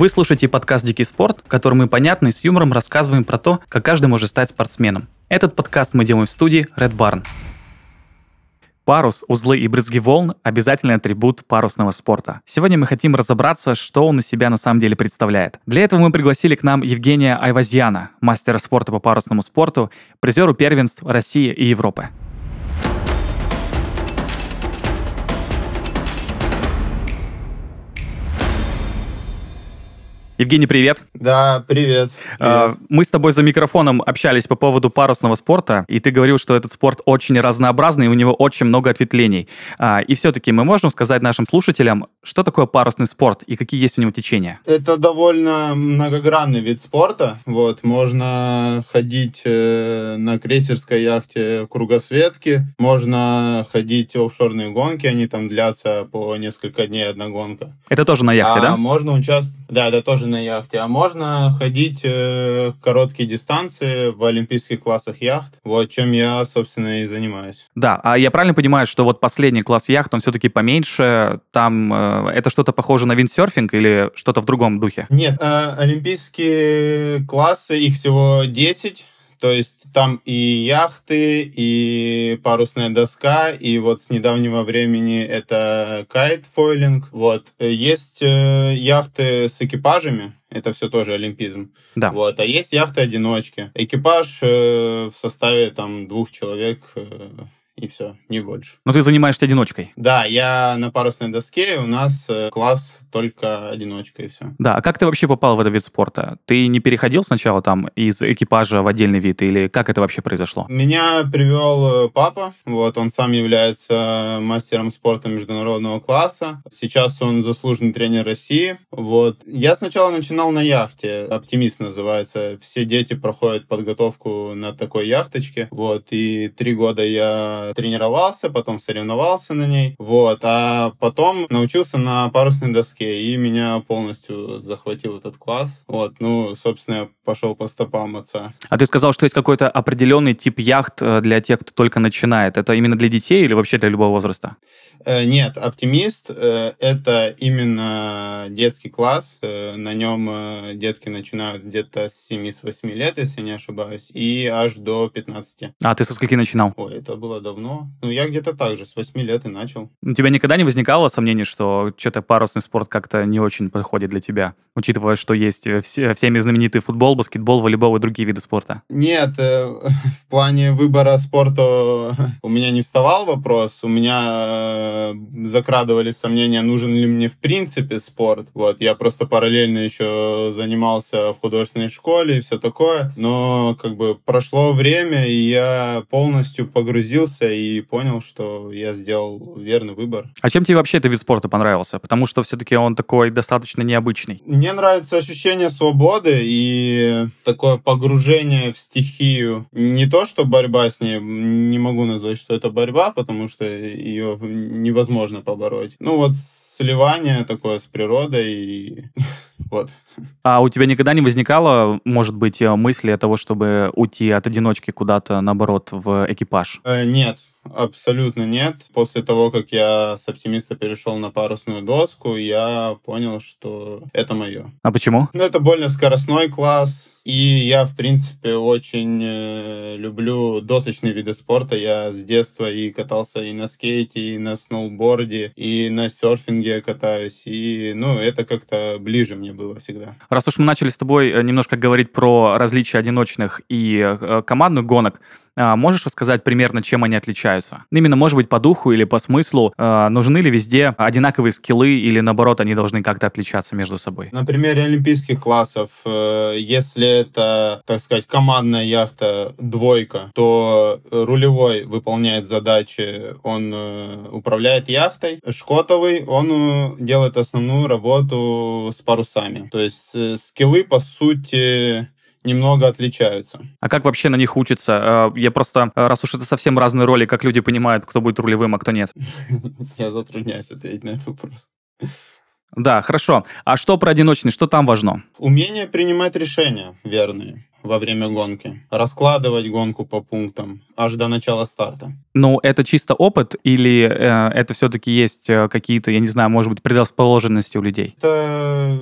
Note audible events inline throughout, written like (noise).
Вы слушаете подкаст «Дикий спорт», в котором мы понятно и с юмором рассказываем про то, как каждый может стать спортсменом. Этот подкаст мы делаем в студии Red Barn. Парус, узлы и брызги волн – обязательный атрибут парусного спорта. Сегодня мы хотим разобраться, что он из себя на самом деле представляет. Для этого мы пригласили к нам Евгения Айвазьяна, мастера спорта по парусному спорту, призеру первенств России и Европы. Евгений, привет. Да, привет. А, привет. Мы с тобой за микрофоном общались по поводу парусного спорта, и ты говорил, что этот спорт очень разнообразный, и у него очень много ответвлений. А, И все-таки мы можем сказать нашим слушателям, что такое парусный спорт и какие есть у него течения? Это довольно многогранный вид спорта. Вот, можно ходить э, на крейсерской яхте кругосветки, можно ходить офшорные гонки, они там длятся по несколько дней одна гонка. Это тоже на яхте, а да? можно участвовать, да, это тоже на яхте, а можно ходить э, короткие дистанции в олимпийских классах яхт, вот чем я, собственно, и занимаюсь. Да, а я правильно понимаю, что вот последний класс яхт, он все-таки поменьше, там э, это что-то похоже на виндсерфинг или что-то в другом духе? Нет, э, олимпийские классы, их всего 10, то есть там и яхты, и парусная доска, и вот с недавнего времени это кайтфойлинг. Вот. Есть э, яхты с экипажами, это все тоже олимпизм. Да. Вот. А есть яхты-одиночки. Экипаж э, в составе там двух человек э, и все, не больше. Но ты занимаешься одиночкой. Да, я на парусной доске, у нас э, класс только одиночка и все. Да, а как ты вообще попал в этот вид спорта? Ты не переходил сначала там из экипажа в отдельный вид, или как это вообще произошло? Меня привел э, папа, вот, он сам является мастером спорта международного класса. Сейчас он заслуженный тренер России, вот. Я сначала начинал на яхте, «Оптимист» называется. Все дети проходят подготовку на такой яхточке, вот, и три года я тренировался, потом соревновался на ней, вот, а потом научился на парусной доске, и меня полностью захватил этот класс, вот, ну, собственно, я пошел по стопам отца. А ты сказал, что есть какой-то определенный тип яхт э, для тех, кто только начинает. Это именно для детей или вообще для любого возраста? Э, Нет, оптимист э, это именно детский класс. На нем детки начинают где-то с 7-8 лет, если не ошибаюсь, и аж до 15. А ты со скольки начинал? Ой, это было давно. Ну, я где-то так же, с 8 лет и начал. У тебя никогда не возникало сомнений, что что-то парусный спорт как-то не очень подходит для тебя, учитывая, что есть э, все, всеми знаменитый футбол, баскетбол, волейбол и другие виды спорта? Нет, э, (laughs) в плане выбора спорта (laughs) у меня не вставал вопрос. У меня э, закрадывались сомнения, нужен ли мне в принципе спорт. Вот, я просто параллельно еще занимался в художественной школе и все такое. Но как бы прошло время, и я полностью погрузился и понял, что я сделал верный выбор. А чем тебе вообще этот вид спорта понравился? Потому что все-таки он такой достаточно необычный. Мне нравится ощущение свободы и такое погружение в стихию. Не то, что борьба с ней, не могу назвать, что это борьба, потому что ее невозможно побороть. Ну вот сливание такое с природой и (laughs) вот. А у тебя никогда не возникало, может быть, э, мысли о того, чтобы уйти от одиночки куда-то, наоборот, в экипаж? Э, Нет, абсолютно нет. После того, как я с оптимиста перешел на парусную доску, я понял, что это мое. А почему? Ну, это больно скоростной класс, и я, в принципе, очень э, люблю досочные виды спорта. Я с детства и катался и на скейте, и на сноуборде, и на серфинге катаюсь, и, ну, это как-то ближе мне было всегда. Раз уж мы начали с тобой э, немножко говорить про различия одиночных и э, командных гонок, можешь рассказать примерно, чем они отличаются? Именно, может быть, по духу или по смыслу, э, нужны ли везде одинаковые скиллы или, наоборот, они должны как-то отличаться между собой? На примере олимпийских классов, э, если это, так сказать, командная яхта двойка, то рулевой выполняет задачи, он э, управляет яхтой. Шкотовый, он э, делает основную работу с парусами. То есть скиллы, по сути, немного отличаются. А как вообще на них учиться? Э, Я просто, э, раз уж это совсем разные роли, как люди понимают, кто будет рулевым, а кто нет. (laughs) Я затрудняюсь ответить на этот вопрос. Да, хорошо. А что про одиночный, что там важно? Умение принимать решения верные. во время гонки, раскладывать гонку по пунктам аж до начала старта. Ну, это чисто опыт или э, это все-таки есть э, какие-то, я не знаю, может быть, предрасположенности у людей? Это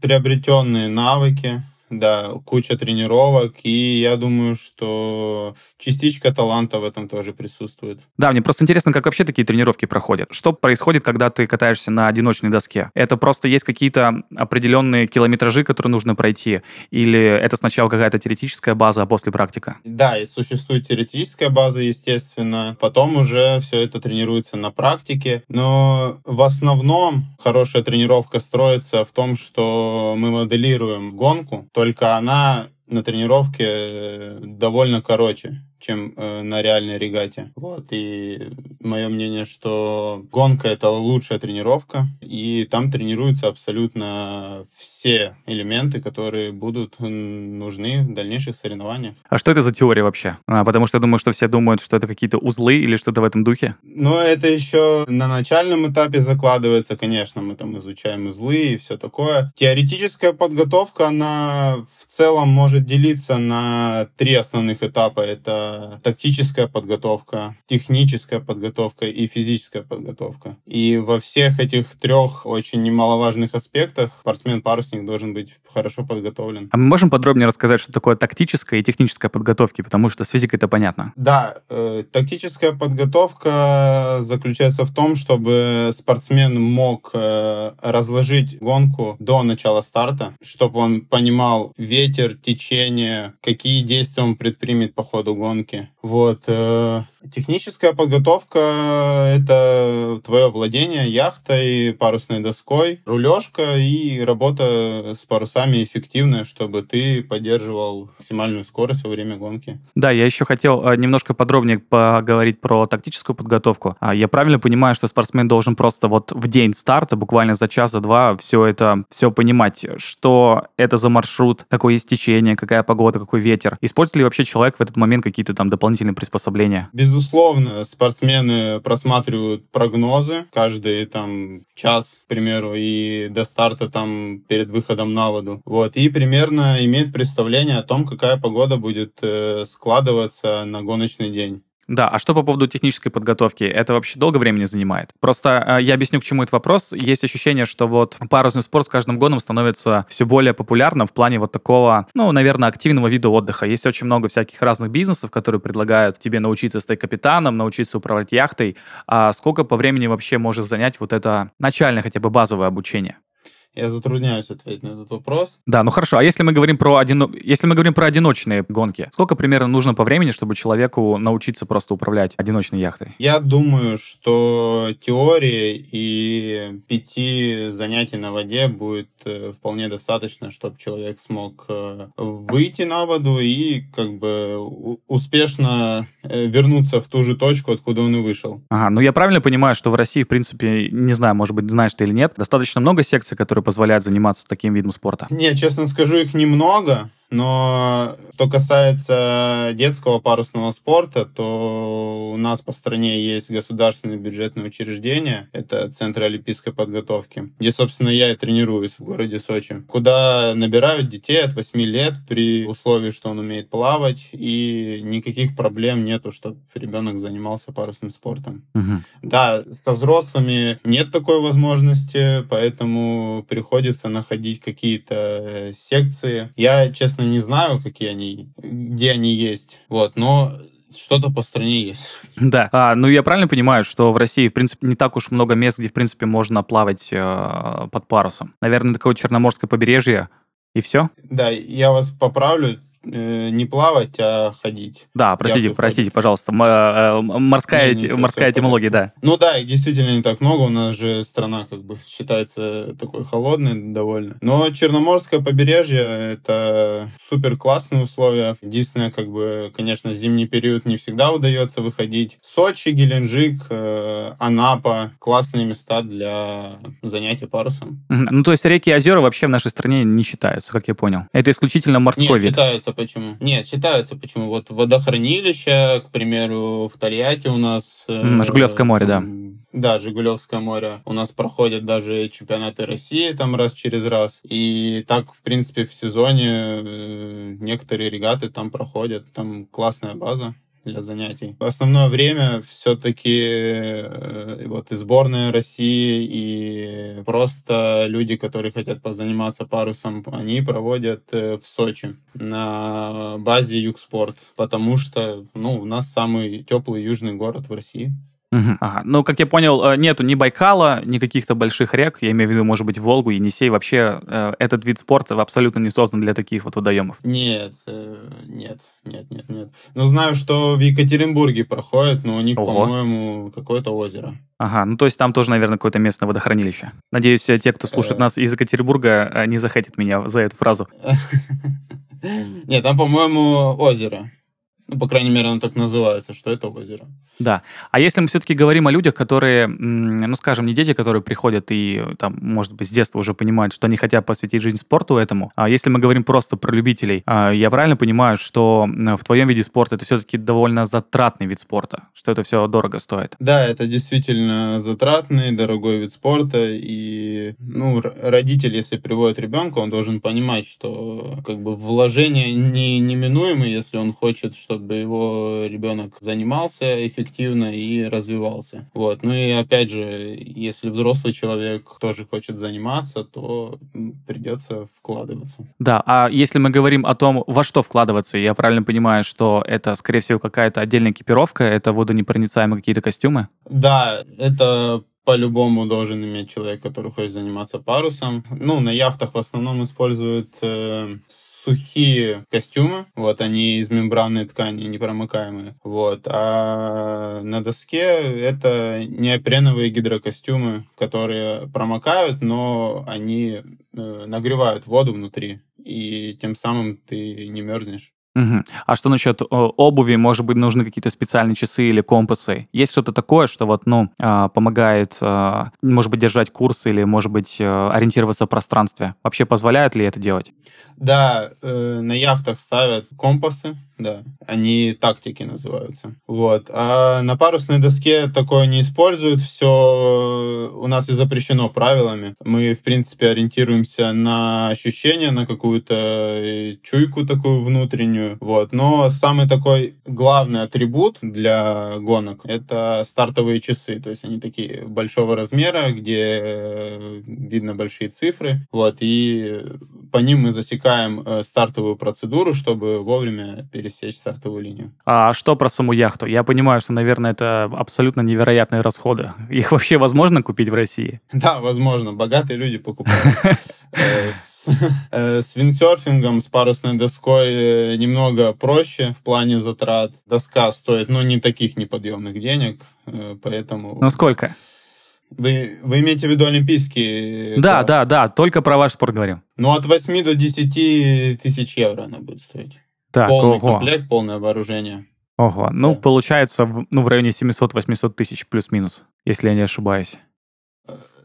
приобретенные навыки, да, куча тренировок, и я думаю, что частичка таланта в этом тоже присутствует. Да, мне просто интересно, как вообще такие тренировки проходят. Что происходит, когда ты катаешься на одиночной доске? Это просто есть какие-то определенные километражи, которые нужно пройти? Или это сначала какая-то теоретическая база, а после практика? Да, и существует теоретическая база, естественно. Потом уже все это тренируется на практике. Но в основном хорошая тренировка строится в том, что мы моделируем гонку, только она на тренировке э, довольно короче чем э, на реальной регате. Вот, и мое мнение, что гонка — это лучшая тренировка, и там тренируются абсолютно все элементы, которые будут нужны в дальнейших соревнованиях. А что это за теория вообще? А, потому что я думаю, что все думают, что это какие-то узлы или что-то в этом духе. Ну, это еще на начальном этапе закладывается, конечно, мы там изучаем узлы и все такое. Теоретическая подготовка, она в целом может делиться на три основных этапа. Это тактическая подготовка, техническая подготовка и физическая подготовка. И во всех этих трех очень немаловажных аспектах спортсмен-парусник должен быть хорошо подготовлен. А мы можем подробнее рассказать, что такое тактическая и техническая подготовки, потому что с физикой это понятно. Да, э, тактическая подготовка заключается в том, чтобы спортсмен мог э, разложить гонку до начала старта, чтобы он понимал ветер, течение, какие действия он предпримет по ходу гонки, рынке. Вот. Э, техническая подготовка — это твое владение яхтой, парусной доской, рулежка и работа с парусами эффективная, чтобы ты поддерживал максимальную скорость во время гонки. Да, я еще хотел э, немножко подробнее поговорить про тактическую подготовку. А я правильно понимаю, что спортсмен должен просто вот в день старта, буквально за час, за два, все это, все понимать, что это за маршрут, какое есть течение, какая погода, какой ветер. Использует ли вообще человек в этот момент какие-то там дополнительные приспособления? Безусловно, спортсмены просматривают прогнозы каждый там час, к примеру, и до старта там перед выходом на воду. Вот, и примерно имеет представление о том, какая погода будет э, складываться на гоночный день. Да, а что по поводу технической подготовки? Это вообще долго времени занимает? Просто э, я объясню, к чему этот вопрос. Есть ощущение, что вот парусный спорт с каждым годом становится все более популярным в плане вот такого, ну, наверное, активного вида отдыха. Есть очень много всяких разных бизнесов, которые предлагают тебе научиться стать капитаном, научиться управлять яхтой. А сколько по времени вообще может занять вот это начальное хотя бы базовое обучение? Я затрудняюсь ответить на этот вопрос. Да, ну хорошо. А если мы говорим про одино... если мы говорим про одиночные гонки, сколько примерно нужно по времени, чтобы человеку научиться просто управлять одиночной яхтой? Я думаю, что теории и пяти занятий на воде будет э, вполне достаточно, чтобы человек смог э, выйти на воду и как бы успешно э, вернуться в ту же точку, откуда он и вышел. Ага, ну я правильно понимаю, что в России, в принципе, не знаю, может быть, знаешь ты или нет, достаточно много секций, которые позволяют заниматься таким видом спорта? Не, честно скажу, их немного. Но что касается детского парусного спорта, то у нас по стране есть государственные бюджетные учреждения. Это Центр олимпийской подготовки, где, собственно, я и тренируюсь в городе Сочи, куда набирают детей от 8 лет при условии, что он умеет плавать, и никаких проблем нету, чтобы ребенок занимался парусным спортом. Угу. Да, со взрослыми нет такой возможности, поэтому приходится находить какие-то секции. Я, честно, не знаю, какие они, где они есть. Вот, но что-то по стране есть. Да. А, ну, я правильно понимаю, что в России, в принципе, не так уж много мест, где, в принципе, можно плавать э, под парусом. Наверное, такое Черноморское побережье, и все? Да, я вас поправлю не плавать, а ходить. Да, простите, простите, ходить. пожалуйста. Э, морская не, не, морская этимология, да. Ну да, их действительно не так много. У нас же страна как бы считается такой холодной довольно. Но Черноморское побережье — это супер классные условия. Единственное, как бы, конечно, зимний период не всегда удается выходить. Сочи, Геленджик, э, Анапа — классные места для занятия парусом. Ну, то есть реки и озера вообще в нашей стране не считаются, как я понял. Это исключительно морской Нет, вид. считаются почему? Нет, считаются почему. Вот водохранилище, к примеру, в Тольятти у нас... Э, Жигулевское море, да. Да, Жигулевское море. У нас проходят даже чемпионаты России там раз через раз. И так, в принципе, в сезоне э, некоторые регаты там проходят. Там классная база для занятий. Основное время все-таки э, вот и сборная России, и просто люди, которые хотят позаниматься парусом, они проводят э, в Сочи на базе Югспорт, потому что ну, у нас самый теплый южный город в России. Угу. Ага. Ну, как я понял, э, нету ни Байкала, ни каких-то больших рек, я имею в виду, может быть, Волгу, Енисей. Вообще э, этот вид спорта абсолютно не создан для таких вот водоемов. Нет, э, нет, нет, нет, нет. Но знаю, что в Екатеринбурге проходит, но у них, Ого. по-моему, какое-то озеро. Ага, ну то есть там тоже, наверное, какое-то местное водохранилище. Надеюсь, те, кто слушает нас из Екатеринбурга, не захотят меня за эту фразу. (laughs) Нет, там, по-моему, озеро. Ну, по крайней мере, оно так называется, что это озеро. Да. А если мы все-таки говорим о людях, которые, ну, скажем, не дети, которые приходят и, там, может быть, с детства уже понимают, что они хотят посвятить жизнь спорту этому, а если мы говорим просто про любителей, а, я правильно понимаю, что в твоем виде спорта это все-таки довольно затратный вид спорта, что это все дорого стоит? Да, это действительно затратный, дорогой вид спорта, и, ну, родитель, если приводит ребенка, он должен понимать, что, как бы, вложение не, неминуемы, если он хочет, чтобы чтобы его ребенок занимался эффективно и развивался. Вот. Ну и опять же, если взрослый человек тоже хочет заниматься, то придется вкладываться. Да, а если мы говорим о том, во что вкладываться, я правильно понимаю, что это, скорее всего, какая-то отдельная экипировка, это водонепроницаемые какие-то костюмы? Да, это по-любому должен иметь человек, который хочет заниматься парусом. Ну, на яхтах в основном используют э, сухие костюмы, вот, они из мембранной ткани, непромокаемые, вот, а на доске это неопреновые гидрокостюмы, которые промокают, но они э, нагревают воду внутри, и тем самым ты не мерзнешь. Угу. А что насчет обуви? Может быть, нужны какие-то специальные часы или компасы? Есть что-то такое, что вот, ну, а, помогает, а, может быть, держать курс или, может быть, э, ориентироваться в пространстве? Вообще позволяет ли это делать? Да, э, на яхтах ставят компасы, да. Они тактики называются. Вот. А на парусной доске такое не используют. Все у нас и запрещено правилами. Мы, в принципе, ориентируемся на ощущения, на какую-то э, чуйку такую внутреннюю. Вот. Но самый такой главный атрибут для гонок — это стартовые часы. То есть они такие большого размера, где э, видно большие цифры. Вот. И по ним мы засекаем э, стартовую процедуру, чтобы вовремя пересечь стартовую линию. А что про саму яхту? Я понимаю, что, наверное, это абсолютно невероятные расходы. (laughs) Их вообще возможно купить в России? Да, возможно. Богатые люди покупают. (laughs) Э, э, с виндсерфингом, с парусной доской немного проще в плане затрат. Доска стоит, ну, не таких неподъемных денег, поэтому... Ну, сколько? Вы, вы имеете в виду олимпийские? Да, класс? да, да, только про ваш спорт говорим. Ну, от 8 до 10 тысяч евро она будет стоить. Так, Полный ого. комплект, полное вооружение. Ого, ну, да. получается, ну, в районе 700-800 тысяч плюс-минус, если я не ошибаюсь.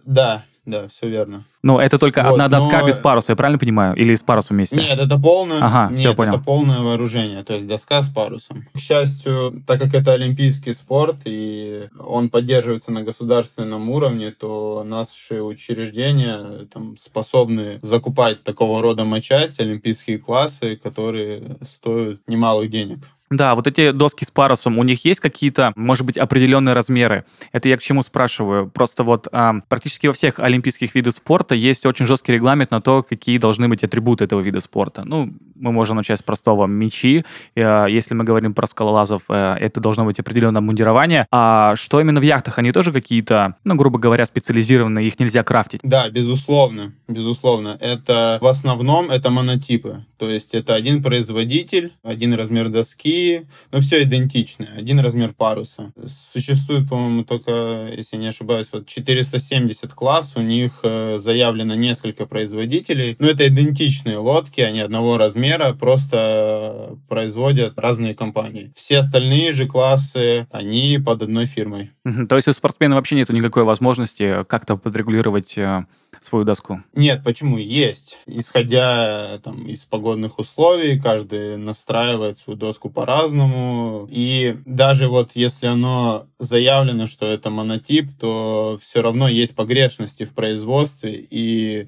Да, да, все верно. Ну, это только вот, одна доска но... без паруса, я правильно понимаю? Или с парусом вместе? Нет, это полное, ага, нет, все понял. это полное вооружение, то есть доска с парусом. К счастью, так как это олимпийский спорт, и он поддерживается на государственном уровне, то наши учреждения там, способны закупать такого рода матчасть, олимпийские классы, которые стоят немалых денег. Да, вот эти доски с парусом, у них есть какие-то, может быть, определенные размеры? Это я к чему спрашиваю? Просто вот а, практически во всех олимпийских видах спорта есть очень жесткий регламент на то, какие должны быть атрибуты этого вида спорта. Ну, мы можем начать с простого мечи. А, если мы говорим про скалолазов, а, это должно быть определенное мундирование. А что именно в яхтах? Они тоже какие-то, ну, грубо говоря, специализированные, их нельзя крафтить? Да, безусловно, безусловно. Это в основном это монотипы. То есть это один производитель, один размер доски, но все идентичное. Один размер паруса. Существует, по-моему, только, если не ошибаюсь, вот 470 класс, у них э, заявлено несколько производителей, но это идентичные лодки, они одного размера, просто производят разные компании. Все остальные же классы, они под одной фирмой. То есть у спортсмена вообще нет никакой возможности как-то подрегулировать э, свою доску? Нет, почему? Есть. Исходя там, из погодных условий, каждый настраивает свою доску по-разному. И даже вот если оно заявлено, что это монотип, то все равно есть погрешности в производстве. И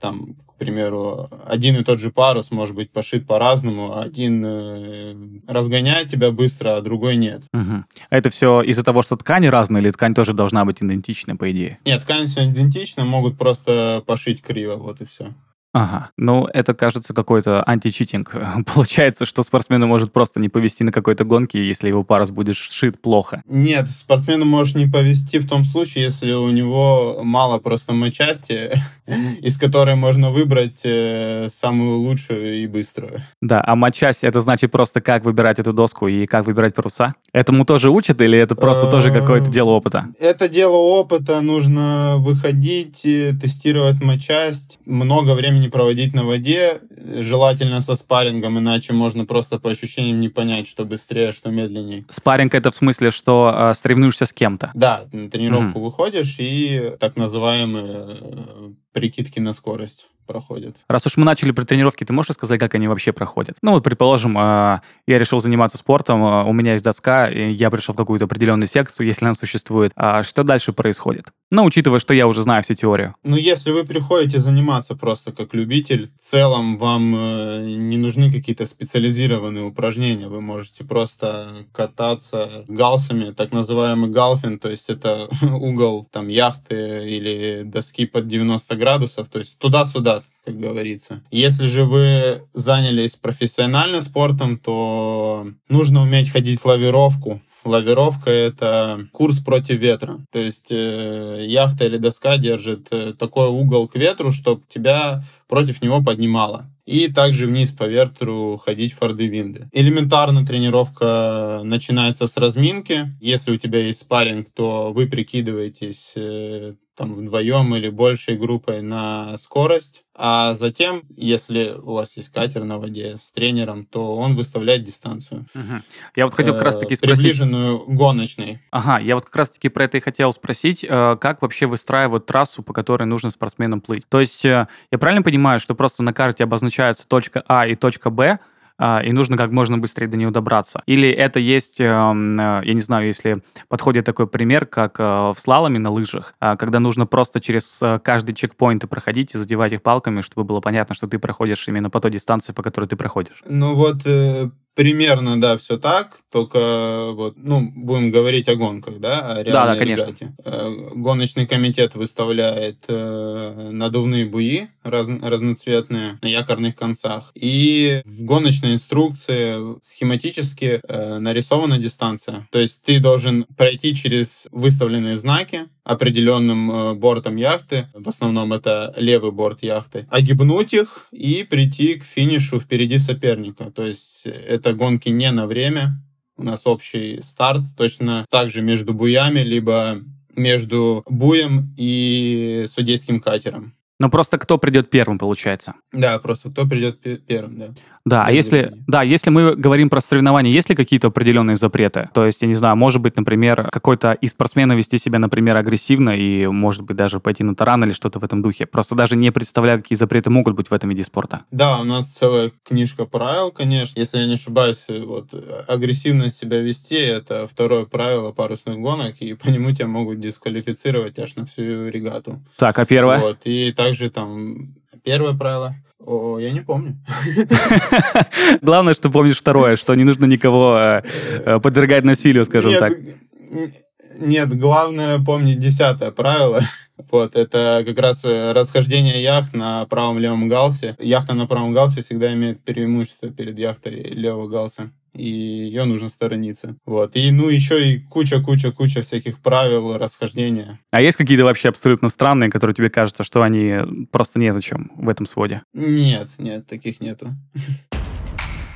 там, примеру, один и тот же парус может быть пошит по-разному, один э, разгоняет тебя быстро, а другой нет. Угу. А это все из-за того, что ткани разные, или ткань тоже должна быть идентична, по идее? Нет, ткань все идентична, могут просто пошить криво, вот и все. Ага, ну это кажется какой-то античитинг. (laughs) Получается, что спортсмену может просто не повести на какой-то гонке, если его парус будет сшит плохо. Нет, спортсмену может не повести в том случае, если у него мало просто матчасти, (laughs) из которой можно выбрать э, самую лучшую и быструю. Да, а матчасть это значит просто как выбирать эту доску и как выбирать паруса? Этому тоже учат или это просто тоже какое-то э, дело опыта? Это дело опыта, нужно выходить, э, тестировать матчасть, много времени времени проводить на воде, желательно со спаррингом, иначе можно просто по ощущениям не понять, что быстрее, что медленнее. Спарринг это в смысле, что э, соревнуешься с кем-то? Да, на тренировку угу. выходишь и так называемые э, прикидки на скорость проходят. Раз уж мы начали про тренировки, ты можешь сказать, как они вообще проходят? Ну вот, предположим, а, я решил заниматься спортом, а, у меня есть доска, я пришел в какую-то определенную секцию, если она существует. А что дальше происходит? Ну, учитывая, что я уже знаю всю теорию. Ну, если вы приходите заниматься просто как любитель, в целом вам э, не нужны какие-то специализированные упражнения. Вы можете просто кататься галсами, так называемый галфинг, то есть это (laughs) угол там яхты или доски под 90 градусов, то есть туда-сюда как говорится. Если же вы занялись профессионально спортом, то нужно уметь ходить в лавировку, Лавировка — это курс против ветра. То есть э, яхта или доска держит э, такой угол к ветру, чтобы тебя против него поднимало. И также вниз по ветру ходить форды-винды. Элементарно тренировка начинается с разминки. Если у тебя есть спарринг, то вы прикидываетесь э, там вдвоем или большей группой на скорость, а затем, если у вас есть катер на воде с тренером, то он выставляет дистанцию. Угу. Я вот хотел как раз-таки э, спросить... Приближенную гоночной. Ага, я вот как раз-таки про это и хотел спросить, э, как вообще выстраивают трассу, по которой нужно спортсменам плыть? То есть э, я правильно понимаю, что просто на карте обозначается точка А и точка Б, и нужно как можно быстрее до нее добраться. Или это есть, эм, э, я не знаю, если подходит такой пример, как э, в слаломе на лыжах, а, когда нужно просто через э, каждый чекпоинт проходить и задевать их палками, чтобы было понятно, что ты проходишь именно по той дистанции, по которой ты проходишь. Ну вот Примерно, да, все так, только вот, ну, будем говорить о гонках, да, о да, да, конечно. регате. Гоночный комитет выставляет э, надувные буи раз, разноцветные на якорных концах, и в гоночной инструкции схематически э, нарисована дистанция. То есть ты должен пройти через выставленные знаки, определенным э, бортом яхты, в основном это левый борт яхты, огибнуть их и прийти к финишу впереди соперника. То есть это гонки не на время, у нас общий старт, точно так же между буями, либо между буем и судейским катером. Ну, просто кто придет первым, получается. Да, просто кто придет первым, да. Да, а если, да, если мы говорим про соревнования, есть ли какие-то определенные запреты? То есть, я не знаю, может быть, например, какой-то из спортсменов вести себя, например, агрессивно и, может быть, даже пойти на таран или что-то в этом духе. Просто даже не представляю, какие запреты могут быть в этом виде спорта. Да, у нас целая книжка правил, конечно. Если я не ошибаюсь, вот агрессивно себя вести — это второе правило парусных гонок, и по нему тебя могут дисквалифицировать аж на всю регату. Так, а первое? Вот, и также там первое правило — о, я не помню. (laughs) Главное, что помнишь второе, что не нужно никого э, э, подвергать насилию, скажем нет, так. Нет, главное помнить десятое правило. (laughs) Вот, это как раз э, расхождение яхт на правом-левом галсе. Яхта на правом галсе всегда имеет преимущество перед яхтой левого галса и ее нужно сторониться. Вот. И, ну, еще и куча-куча-куча всяких правил расхождения. А есть какие-то вообще абсолютно странные, которые тебе кажется, что они просто незачем в этом своде? Нет, нет, таких нету.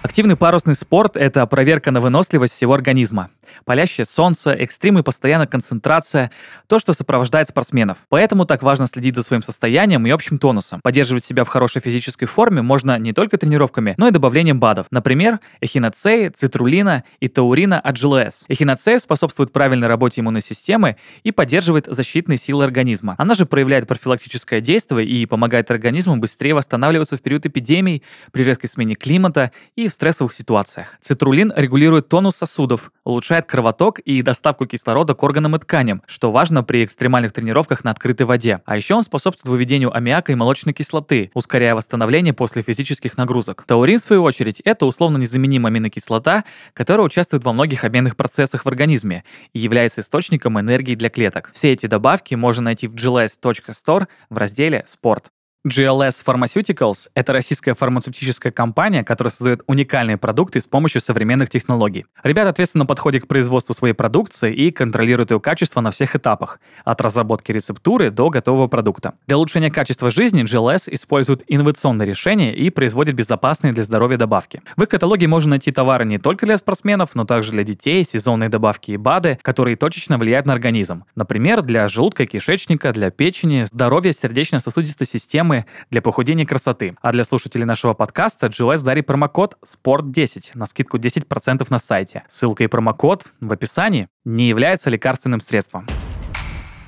Активный парусный спорт – это проверка на выносливость всего организма. Палящее солнце, экстримы, постоянная концентрация – то, что сопровождает спортсменов. Поэтому так важно следить за своим состоянием и общим тонусом. Поддерживать себя в хорошей физической форме можно не только тренировками, но и добавлением БАДов. Например, эхиноцеи, цитрулина и таурина от GLS. Эхиноцея способствует правильной работе иммунной системы и поддерживает защитные силы организма. Она же проявляет профилактическое действие и помогает организму быстрее восстанавливаться в период эпидемий, при резкой смене климата и в стрессовых ситуациях. Цитрулин регулирует тонус сосудов, улучшает кровоток и доставку кислорода к органам и тканям, что важно при экстремальных тренировках на открытой воде. А еще он способствует выведению аммиака и молочной кислоты, ускоряя восстановление после физических нагрузок. Таурин, в свою очередь, это условно незаменимая аминокислота, которая участвует во многих обменных процессах в организме и является источником энергии для клеток. Все эти добавки можно найти в gls.store в разделе «Спорт». GLS Pharmaceuticals — это российская фармацевтическая компания, которая создает уникальные продукты с помощью современных технологий. Ребята ответственно подходят к производству своей продукции и контролируют ее качество на всех этапах, от разработки рецептуры до готового продукта. Для улучшения качества жизни GLS использует инновационные решения и производит безопасные для здоровья добавки. В их каталоге можно найти товары не только для спортсменов, но также для детей, сезонные добавки и БАДы, которые точечно влияют на организм. Например, для желудка и кишечника, для печени, здоровья сердечно-сосудистой системы, программы для похудения красоты. А для слушателей нашего подкаста GLS дарит промокод SPORT10 на скидку 10% на сайте. Ссылка и промокод в описании не является лекарственным средством.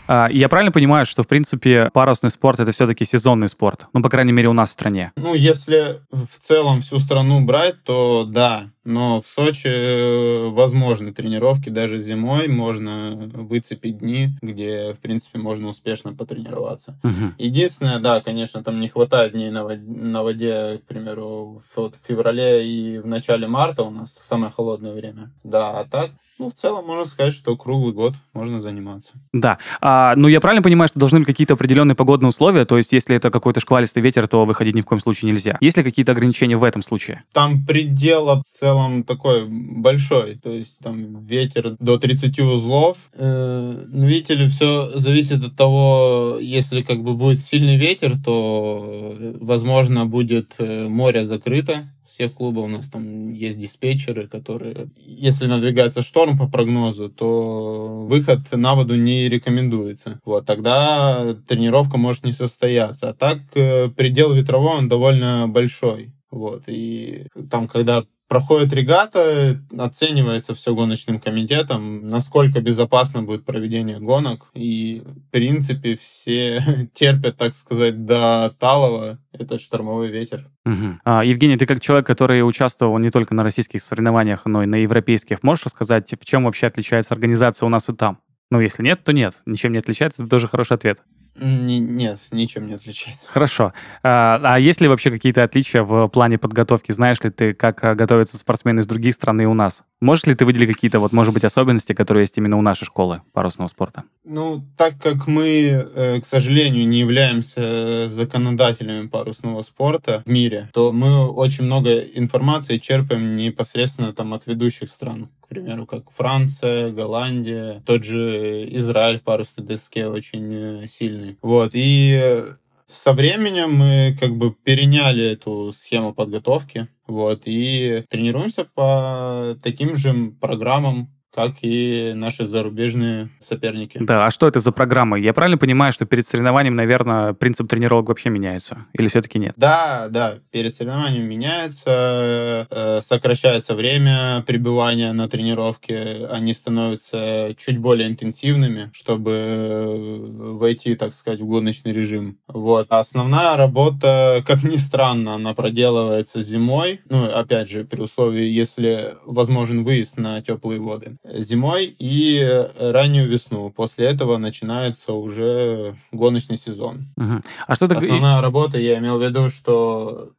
А, я правильно понимаю, что, в принципе, парусный спорт — это все-таки сезонный спорт? Ну, по крайней мере, у нас в стране. Ну, если в целом всю страну брать, то да, но в Сочи э, возможны тренировки даже зимой, можно выцепить дни, где, в принципе, можно успешно потренироваться. Угу. Единственное, да, конечно, там не хватает дней на воде, на воде к примеру, в, феврале и в начале марта у нас самое холодное время. Да, а так, ну, в целом можно сказать, что круглый год можно заниматься. Да, а, ну я правильно понимаю, что должны быть какие-то определенные погодные условия, то есть если это какой-то шквалистый ветер, то выходить ни в коем случае нельзя. Есть ли какие-то ограничения в этом случае? Там предел в целом такой большой, то есть там ветер до 30 узлов. Э, ну, видите ли, все зависит от того, если как бы будет сильный ветер, то, возможно, будет э, море закрыто, всех клубов у нас там есть диспетчеры, которые, если надвигается шторм по прогнозу, то выход на воду не рекомендуется. Вот, тогда тренировка может не состояться. А так э, предел ветровой, он довольно большой. Вот, и там, когда проходит регата, оценивается все гоночным комитетом, насколько безопасно будет проведение гонок. И, в принципе, все (laughs) терпят, так сказать, до Талова этот штормовой ветер. Угу. А, Евгений, ты как человек, который участвовал не только на российских соревнованиях, но и на европейских, можешь рассказать, в чем вообще отличается организация у нас и там? Ну, если нет, то нет. Ничем не отличается, это тоже хороший ответ. Не, нет, ничем не отличается. Хорошо. А, а есть ли вообще какие-то отличия в плане подготовки? Знаешь ли ты, как а, готовятся спортсмены из других стран и у нас? Можешь ли ты выделить какие-то, вот, может быть, особенности, которые есть именно у нашей школы парусного спорта? Ну, так как мы, э, к сожалению, не являемся законодателями парусного спорта в мире, то мы очень много информации черпаем непосредственно там от ведущих стран к примеру, как Франция, Голландия, тот же Израиль в парусной доске очень э, сильный. Вот, и со временем мы как бы переняли эту схему подготовки, вот, и тренируемся по таким же программам, как и наши зарубежные соперники. Да, а что это за программы? Я правильно понимаю, что перед соревнованием, наверное, принцип тренировок вообще меняется? Или все-таки нет? Да, да, перед соревнованием меняется, э, сокращается время пребывания на тренировке, они становятся чуть более интенсивными, чтобы войти, так сказать, в гоночный режим. Вот. А основная работа, как ни странно, она проделывается зимой, ну, опять же, при условии, если возможен выезд на теплые воды зимой и раннюю весну. После этого начинается уже гоночный сезон. Угу. А что ты... Основная работа, я имел в виду, что Э,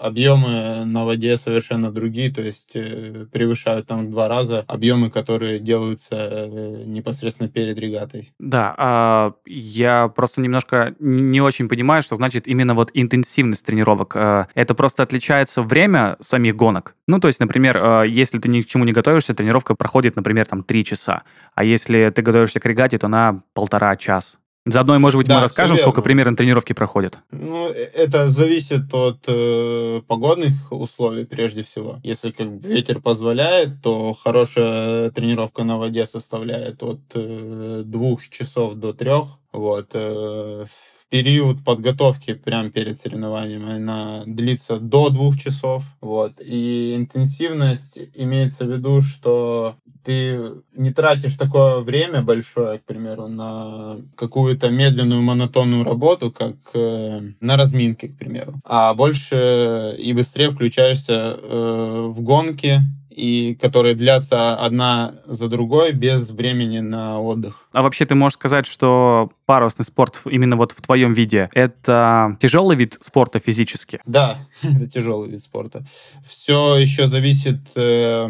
объемы на воде совершенно другие, то есть э, превышают там в два раза объемы, которые делаются э, непосредственно перед регатой. Да, а я просто немножко не очень понимаю, что значит именно вот интенсивность тренировок. Это просто отличается время самих гонок. Ну, то есть, например, если ты ни к чему не готовишься, тренировка проходит, например, там три часа, а если ты готовишься к регате, то на полтора час Заодно, может быть, да, мы расскажем, сколько примерно тренировки проходят. Ну, э, это зависит от э, погодных условий прежде всего. Если как бы ветер позволяет, то хорошая тренировка на воде составляет от э, двух часов до трех. Вот. Э, период подготовки прямо перед соревнованием, она длится до двух часов, вот, и интенсивность имеется в виду, что ты не тратишь такое время большое, к примеру, на какую-то медленную монотонную работу, как э, на разминке, к примеру, а больше и быстрее включаешься э, в гонки, и которые длятся одна за другой без времени на отдых. А вообще ты можешь сказать, что парусный спорт именно вот в твоем виде это тяжелый вид спорта физически? Да, (laughs) это тяжелый вид спорта. Все еще зависит э,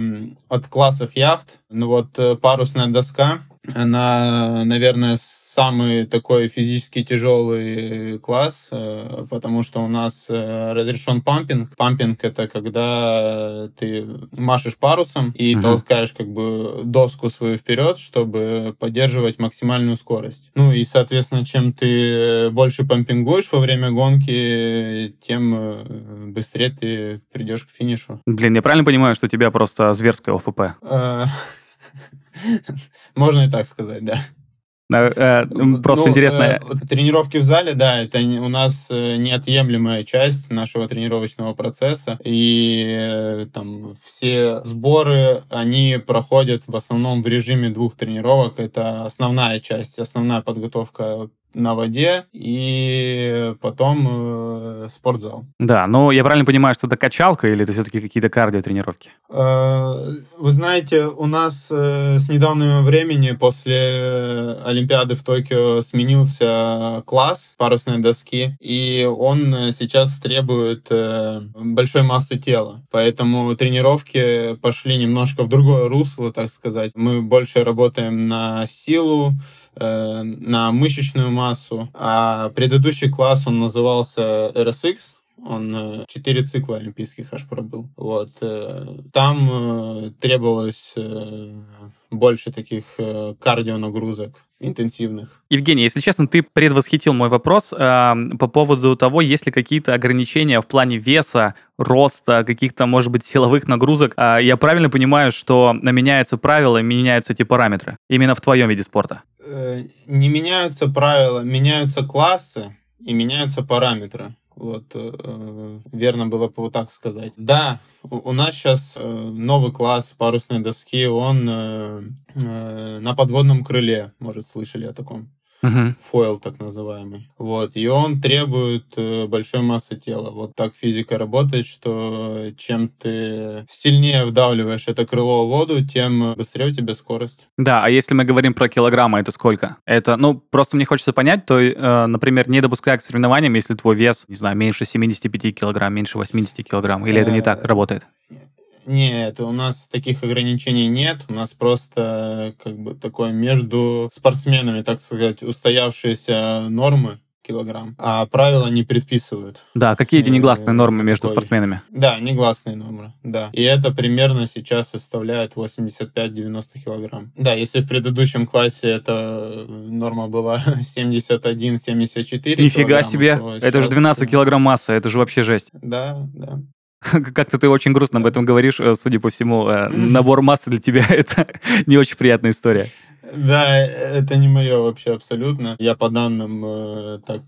от классов яхт. Ну вот э, парусная доска она, наверное, самый такой физически тяжелый класс, э, потому что у нас э, разрешен пампинг. Пампинг это когда ты машешь парусом и uh-huh. толкаешь как бы доску свою вперед, чтобы поддерживать максимальную скорость. Ну и, соответственно, чем ты больше пампингуешь во время гонки, тем э, быстрее ты придешь к финишу. Блин, я правильно понимаю, что у тебя просто зверская ОФП? (laughs) (laughs) Можно и так сказать, да. Э, просто ну, интересно. Э, тренировки в зале, да, это у нас неотъемлемая часть нашего тренировочного процесса. И там все сборы, они проходят в основном в режиме двух тренировок. Это основная часть, основная подготовка на воде и потом э, спортзал. Да, но я правильно понимаю, что это качалка или это все-таки какие-то кардиотренировки? Э, вы знаете, у нас э, с недавнего времени после Олимпиады в Токио сменился класс парусной доски, и он сейчас требует э, большой массы тела. Поэтому тренировки пошли немножко в другое русло, так сказать. Мы больше работаем на силу, Э, на мышечную массу, а предыдущий класс, он назывался RSX, он 4 э, цикла олимпийских аж пробыл. Вот. Э, там требовалось больше таких кардионагрузок интенсивных. Евгений, если честно, ты предвосхитил мой вопрос э, по поводу того, есть ли какие-то ограничения в плане веса, роста, каких-то, может быть, силовых нагрузок. Э, я правильно понимаю, что меняются правила, меняются эти параметры именно в твоем виде спорта? Э, не меняются правила, меняются классы и меняются параметры. Вот, э, верно было бы вот так сказать. Да, у, у нас сейчас э, новый класс парусной доски, он э, э, на подводном крыле, может, слышали о таком фойл так называемый. Вот, и он требует э, большой массы тела. Вот так физика работает, что чем ты сильнее вдавливаешь это крыло в воду, тем быстрее у тебя скорость. Да, а если мы говорим про килограммы, это сколько? Это, ну, просто мне хочется понять, то, э, например, не допуская к соревнованиям, если твой вес, не знаю, меньше 75 килограмм, меньше 80 килограмм, или это не так работает? Нет, у нас таких ограничений нет. У нас просто как бы такое между спортсменами, так сказать, устоявшиеся нормы килограмм, а правила не предписывают. Да, какие эти негласные э, нормы между спортсменами? Да, негласные нормы, да. И это примерно сейчас составляет 85-90 килограмм. Да, если в предыдущем классе эта норма была (laughs) 71-74 Нифига себе, это же 12 килограмм масса, это же вообще жесть. Да, да. (laughs) Как-то ты очень грустно об этом говоришь, э, судя по всему. Э, набор массы для тебя (laughs) — это не очень приятная история. Да, это не мое вообще абсолютно. Я по данным э, так...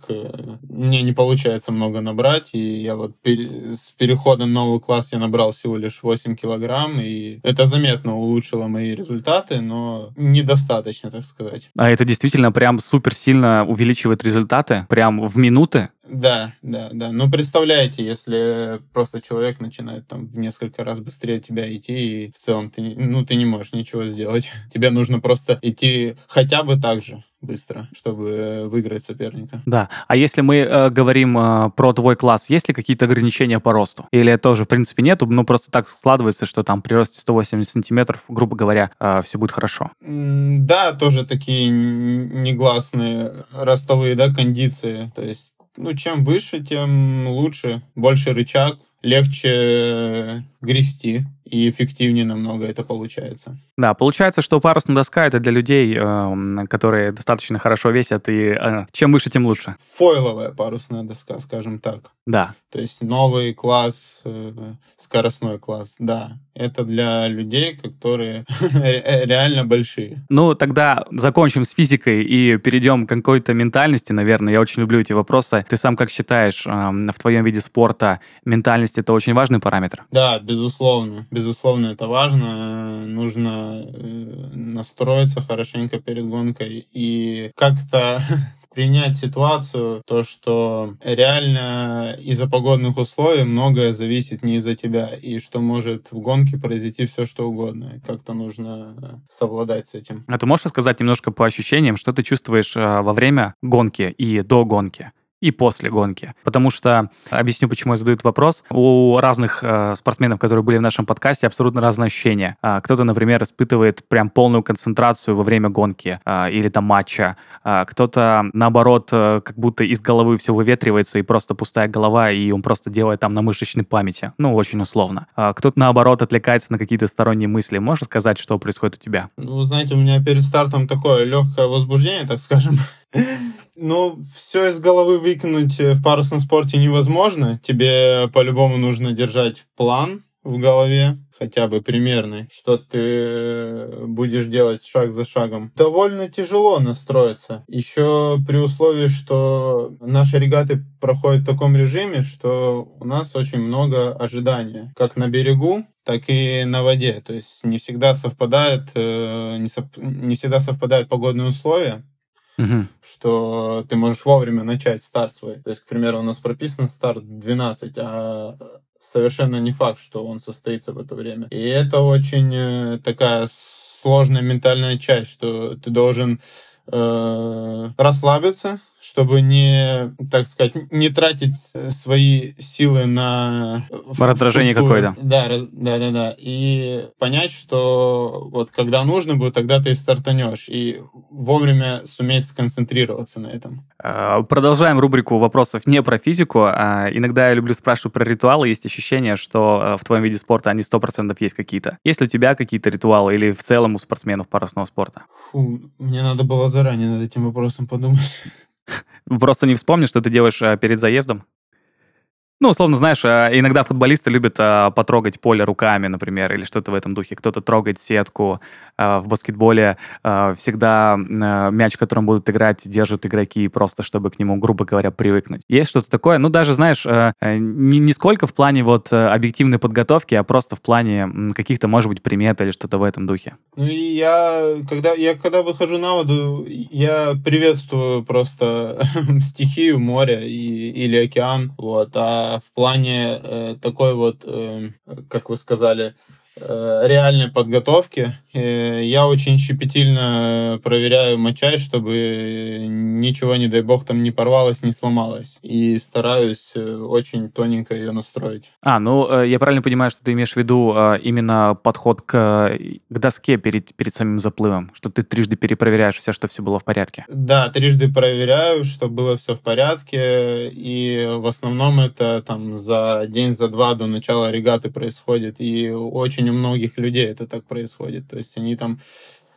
мне не получается много набрать, и я вот с переходом в новый класс я набрал всего лишь 8 килограмм, и это заметно улучшило мои результаты, но недостаточно, так сказать. А это действительно прям супер сильно увеличивает результаты? Прям в минуты? Да, да, да. Ну, представляете, если просто человек начинает там в несколько раз быстрее тебя идти, и в целом ты, ну, ты не можешь ничего сделать. (laughs) Тебе нужно просто идти хотя бы так же быстро, чтобы выиграть соперника. Да. А если мы э, говорим э, про твой класс, есть ли какие-то ограничения по росту? Или тоже, в принципе, нету? Ну, просто так складывается, что там при росте 180 сантиметров, грубо говоря, э, все будет хорошо. Да, тоже такие негласные ростовые, да, кондиции. То есть ну, чем выше, тем лучше. Больше рычаг, легче грести и эффективнее намного это получается. Да, получается, что парусная доска это для людей, э, которые достаточно хорошо весят, и э, чем выше, тем лучше. Фойловая парусная доска, скажем так. Да. То есть новый класс, э, скоростной класс, да. Это для людей, которые (laughs) реально большие. Ну, тогда закончим с физикой и перейдем к какой-то ментальности, наверное. Я очень люблю эти вопросы. Ты сам как считаешь, в твоем виде спорта ментальность это очень важный параметр? Да, безусловно. Безусловно, это важно. Нужно э, настроиться хорошенько перед гонкой и как-то (laughs) принять ситуацию, то, что реально из-за погодных условий многое зависит не из-за тебя, и что может в гонке произойти все, что угодно. Как-то нужно совладать с этим. А ты можешь рассказать немножко по ощущениям, что ты чувствуешь э, во время гонки и до гонки? И после гонки. Потому что, объясню, почему я задаю этот вопрос, у разных э, спортсменов, которые были в нашем подкасте, абсолютно разные ощущения. А, кто-то, например, испытывает прям полную концентрацию во время гонки а, или там матча. А, кто-то, наоборот, э, как будто из головы все выветривается и просто пустая голова, и он просто делает там на мышечной памяти. Ну, очень условно. А, кто-то, наоборот, отвлекается на какие-то сторонние мысли. Можешь сказать, что происходит у тебя? Ну, знаете, у меня перед стартом такое легкое возбуждение, так скажем. Ну, все из головы выкинуть в парусном спорте невозможно. Тебе по-любому нужно держать план в голове, хотя бы примерный, что ты будешь делать шаг за шагом. Довольно тяжело настроиться. Еще при условии, что наши регаты проходят в таком режиме, что у нас очень много ожидания. Как на берегу, так и на воде. То есть не всегда совпадает, э, не, сов, не всегда совпадают погодные условия угу. что ты можешь вовремя начать старт свой. То есть, к примеру, у нас прописан старт 12, а совершенно не факт, что он состоится в это время. И это очень э, такая сложная ментальная часть, что ты должен э, расслабиться, чтобы не, так сказать, не тратить свои силы на... Раздражение какое-то. Да, да, да, да. И понять, что вот когда нужно будет, тогда ты стартанешь. И вовремя суметь сконцентрироваться на этом. А, продолжаем рубрику вопросов не про физику. А иногда я люблю спрашивать про ритуалы. Есть ощущение, что а, в твоем виде спорта они 100% есть какие-то. Есть ли у тебя какие-то ритуалы или в целом у спортсменов парусного спорта? Фу, мне надо было заранее над этим вопросом подумать. Просто не вспомнишь, что ты делаешь э, перед заездом? Ну, условно, знаешь, э, иногда футболисты любят э, потрогать поле руками, например, или что-то в этом духе. Кто-то трогает сетку. Э, в баскетболе всегда мяч, которым будут играть, держат игроки просто, чтобы к нему, грубо говоря, привыкнуть. Есть что-то такое, ну, даже, знаешь, не, не сколько в плане вот объективной подготовки, а просто в плане каких-то, может быть, примет или что-то в этом духе. Ну, и я, когда, я когда выхожу на воду, я приветствую просто (laughs) стихию, море и, или океан, вот, а в плане э, такой вот, э, как вы сказали, реальной подготовки. Э, я очень щепетильно проверяю мочай, чтобы ничего, не дай бог, там не порвалось, не сломалось. И стараюсь э, очень тоненько ее настроить. А, ну, я правильно понимаю, что ты имеешь в виду именно подход к, к доске перед, перед самим заплывом, что ты трижды перепроверяешь все, что все было в порядке? Да, трижды проверяю, чтобы было все в порядке, и в основном это там за день, за два до начала регаты происходит, и очень очень у многих людей это так происходит. То есть они там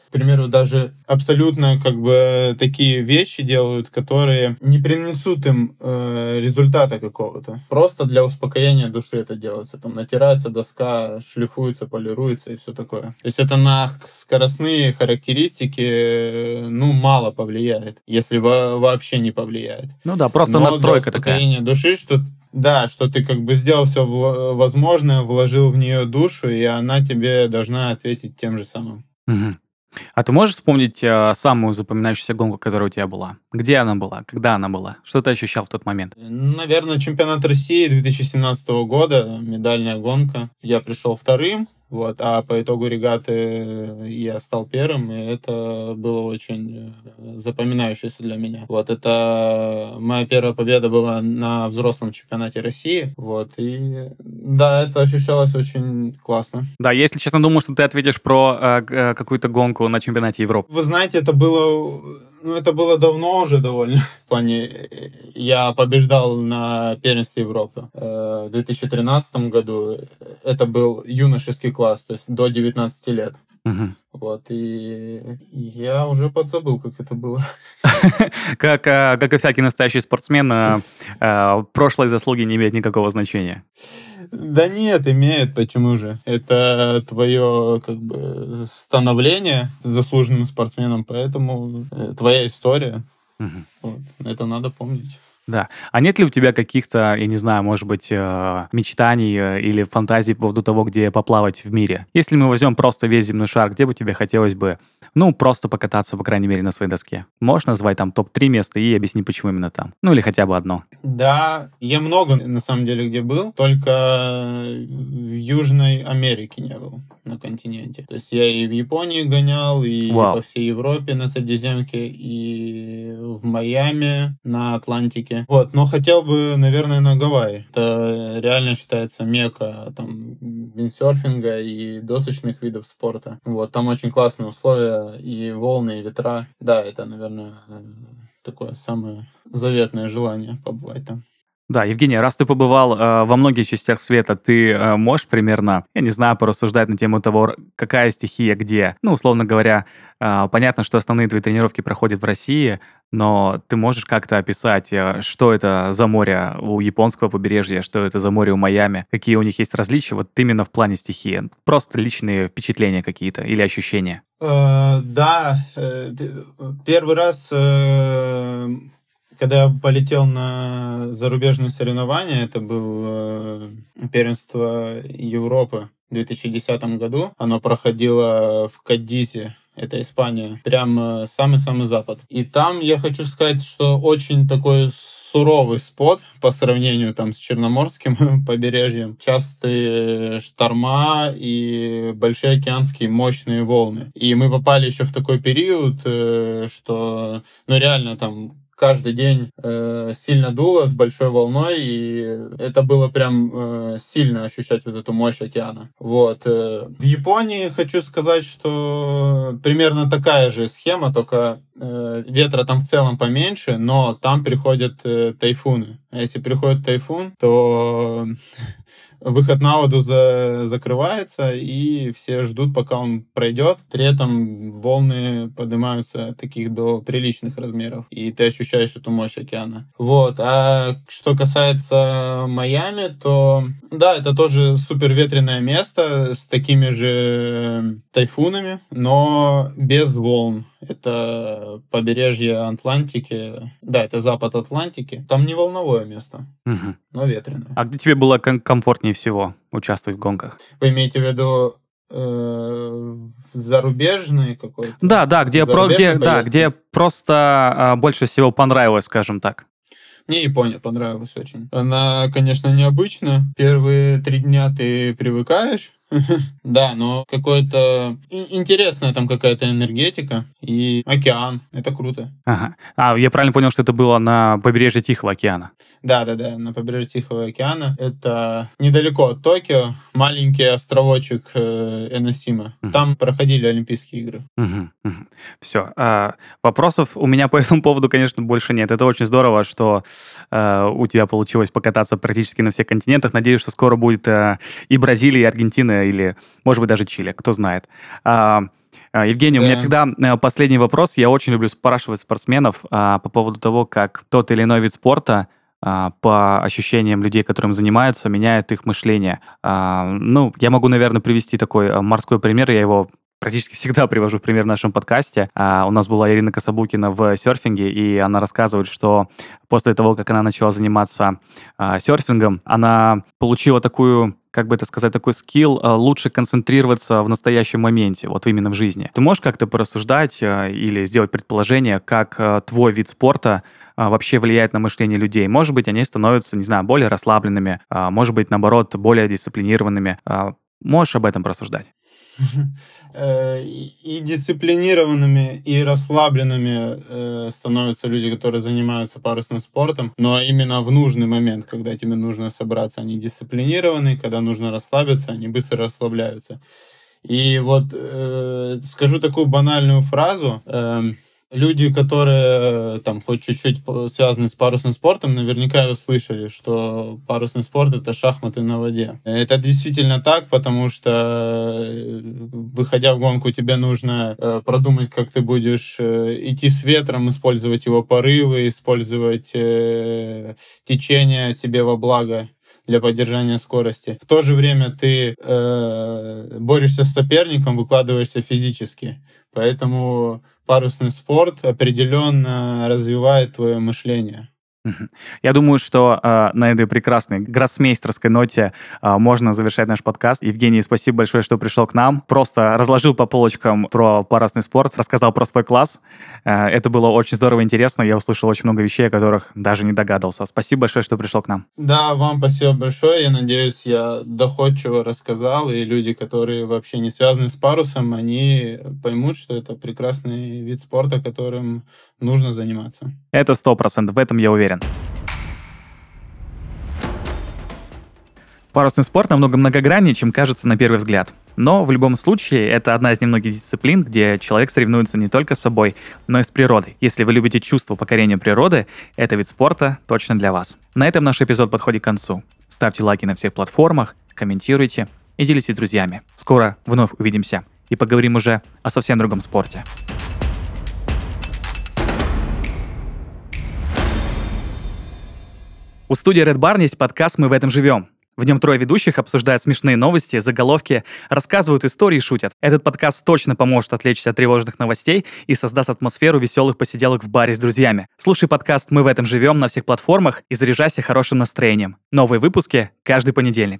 к примеру, даже абсолютно как бы такие вещи делают, которые не принесут им э, результата какого-то. Просто для успокоения души это делается. Там натирается доска, шлифуется, полируется и все такое. То есть это на скоростные характеристики, э, ну, мало повлияет, если во вообще не повлияет. Ну да, просто Но настройка для успокоения такая. души, что да, что ты как бы сделал все возможное, вложил в нее душу, и она тебе должна ответить тем же самым. Угу. А ты можешь вспомнить э, самую запоминающуюся гонку, которая у тебя была? Где она была? Когда она была? Что ты ощущал в тот момент? Наверное, чемпионат России 2017 года, медальная гонка. Я пришел вторым, вот, а по итогу регаты я стал первым, и это было очень э, запоминающееся для меня. Вот, это моя первая победа была на взрослом чемпионате России, вот, и да, это ощущалось очень классно. Да, если честно, думаю, что ты ответишь про э, э какую-то гонку на чемпионате Европы. Вы знаете, это было Ну, это было давно уже довольно. В плане, я побеждал на первенстве Европы э, в 2013 году. Это был юношеский класс, то есть до 19 лет. Угу. Вот, и я уже подзабыл, как это было. (laughs) как, а, как и всякий настоящий спортсмен, а, а, прошлые заслуги не имеют никакого значения. Да нет, имеет, почему же? Это твое как бы становление заслуженным спортсменом, поэтому э, твоя история. Угу. Вот, это надо помнить. Да. А нет ли у тебя каких-то, я не знаю, может быть, э, мечтаний э, или фантазий по поводу того, где поплавать в мире? Если мы возьмем просто весь земной шар, где бы тебе хотелось бы, ну, просто покататься, по крайней мере, на своей доске? Можешь назвать там топ-3 места и объяснить, почему именно там? Ну, или хотя бы одно. Да, я много, на самом деле, где был, только в Южной Америке не был на континенте. То есть я и в Японии гонял, и Вау. по всей Европе на Средиземке, и в Майами на Атлантике. Вот, но хотел бы, наверное, на Гавайи. Это реально считается мека там виндсерфинга и досочных видов спорта. Вот, там очень классные условия, и волны, и ветра. Да, это, наверное, такое самое заветное желание побывать там. Да, Евгений, раз ты побывал э, во многих частях света, ты э, можешь примерно, я не знаю, порассуждать на тему того, какая стихия где? Ну, условно говоря, э, понятно, что основные твои тренировки проходят в России, но ты можешь как-то описать, э, что это за море у японского побережья, что это за море у Майами, какие у них есть различия вот именно в плане стихии? Просто личные впечатления какие-то или ощущения? Э, да, э, первый раз когда я полетел на зарубежные соревнования, это было первенство Европы в 2010 году. Оно проходило в Кадизе, это Испания, прям самый-самый запад. И там я хочу сказать, что очень такой суровый спот по сравнению там с Черноморским (laughs) побережьем. Частые шторма и большие океанские мощные волны. И мы попали еще в такой период, э, что, ну реально там каждый день э, сильно дуло с большой волной, и это было прям э, сильно ощущать вот эту мощь океана. Вот. Э, в Японии хочу сказать, что примерно такая же схема, только э, ветра там в целом поменьше, но там приходят э, тайфуны. А если приходит тайфун, то выход на воду за, закрывается, и все ждут, пока он пройдет. При этом волны поднимаются таких до приличных размеров, и ты ощущаешь эту мощь океана. Вот. А что касается Майами, то да, это тоже супер ветреное место с такими же тайфунами, но без волн. Это побережье Атлантики. Да, это запад Атлантики. Там не волновое место, угу. но ветреное. А где тебе было ком- комфортнее всего участвовать в гонках? Вы имеете в виду э, зарубежный какой-то? Да, да, где, про, где, да, где просто э, больше всего понравилось, скажем так. Мне Япония понравилась очень. Она, конечно, необычна. Первые три дня ты привыкаешь, Да, но какое-то интересная там какая-то энергетика и океан. Это круто. Ага. А, я правильно понял, что это было на побережье Тихого океана? Да, да, да, на побережье Тихого океана. Это недалеко от Токио, маленький островочек э, Эносима. Угу. Там проходили Олимпийские игры. Угу, угу. Все. А, вопросов у меня по этому поводу, конечно, больше нет. Это очень здорово, что э, у тебя получилось покататься практически на всех континентах. Надеюсь, что скоро будет э, и Бразилия, и Аргентина, или, может быть, даже Чили, кто знает. А, а Евгений, да. у меня всегда э, последний вопрос. Я очень люблю спрашивать спортсменов а, по поводу того, как тот или иной вид спорта по ощущениям людей, которым занимаются, меняет их мышление. Ну, я могу, наверное, привести такой э, морской пример. Я его практически (laughs) всегда привожу в пример в нашем подкасте. А, у нас была Ирина Кособукина в серфинге, и она рассказывает, что после того, как она начала заниматься а, серфингом, она получила такую как бы это сказать, такой скилл а, лучше концентрироваться в настоящем моменте, вот именно в жизни. Ты можешь как-то порассуждать а, или сделать предположение, как а, твой вид спорта вообще влияет на мышление людей? Может быть, они становятся, не знаю, более расслабленными, может быть, наоборот, более дисциплинированными. Можешь об этом порассуждать? (laughs) Э, и дисциплинированными, и расслабленными э, становятся люди, которые занимаются парусным спортом, но именно в нужный момент, когда тебе нужно собраться, они дисциплинированы, когда нужно расслабиться, они быстро расслабляются. И вот э, скажу такую банальную фразу. Э, Люди, которые там хоть чуть-чуть связаны с парусным спортом, наверняка слышали, что парусный спорт — это шахматы на воде. Это действительно так, потому что, выходя в гонку, тебе нужно продумать, как ты будешь идти с ветром, использовать его порывы, использовать течение себе во благо для поддержания скорости. В то же время ты э, борешься с соперником, выкладываешься физически. Поэтому парусный спорт определенно развивает твое мышление. Я думаю, что э, на этой прекрасной гроссмейстерской ноте э, можно завершать наш подкаст. Евгений, спасибо большое, что пришел к нам. Просто разложил по полочкам про парусный спорт, рассказал про свой класс. Э, это было очень здорово и интересно. Я услышал очень много вещей, о которых даже не догадывался. Спасибо большое, что пришел к нам. Да, вам спасибо большое. Я надеюсь, я доходчиво рассказал, и люди, которые вообще не связаны с парусом, они поймут, что это прекрасный вид спорта, которым нужно заниматься. Это сто процентов, в этом я уверен уверен. Парусный спорт намного многограннее, чем кажется на первый взгляд. Но в любом случае это одна из немногих дисциплин, где человек соревнуется не только с собой, но и с природой. Если вы любите чувство покорения природы, это вид спорта точно для вас. На этом наш эпизод подходит к концу. Ставьте лайки на всех платформах, комментируйте и делитесь с друзьями. Скоро вновь увидимся и поговорим уже о совсем другом спорте. У студии Red Barn есть подкаст «Мы в этом живем». В нем трое ведущих обсуждают смешные новости, заголовки, рассказывают истории и шутят. Этот подкаст точно поможет отвлечься от тревожных новостей и создаст атмосферу веселых посиделок в баре с друзьями. Слушай подкаст «Мы в этом живем» на всех платформах и заряжайся хорошим настроением. Новые выпуски каждый понедельник.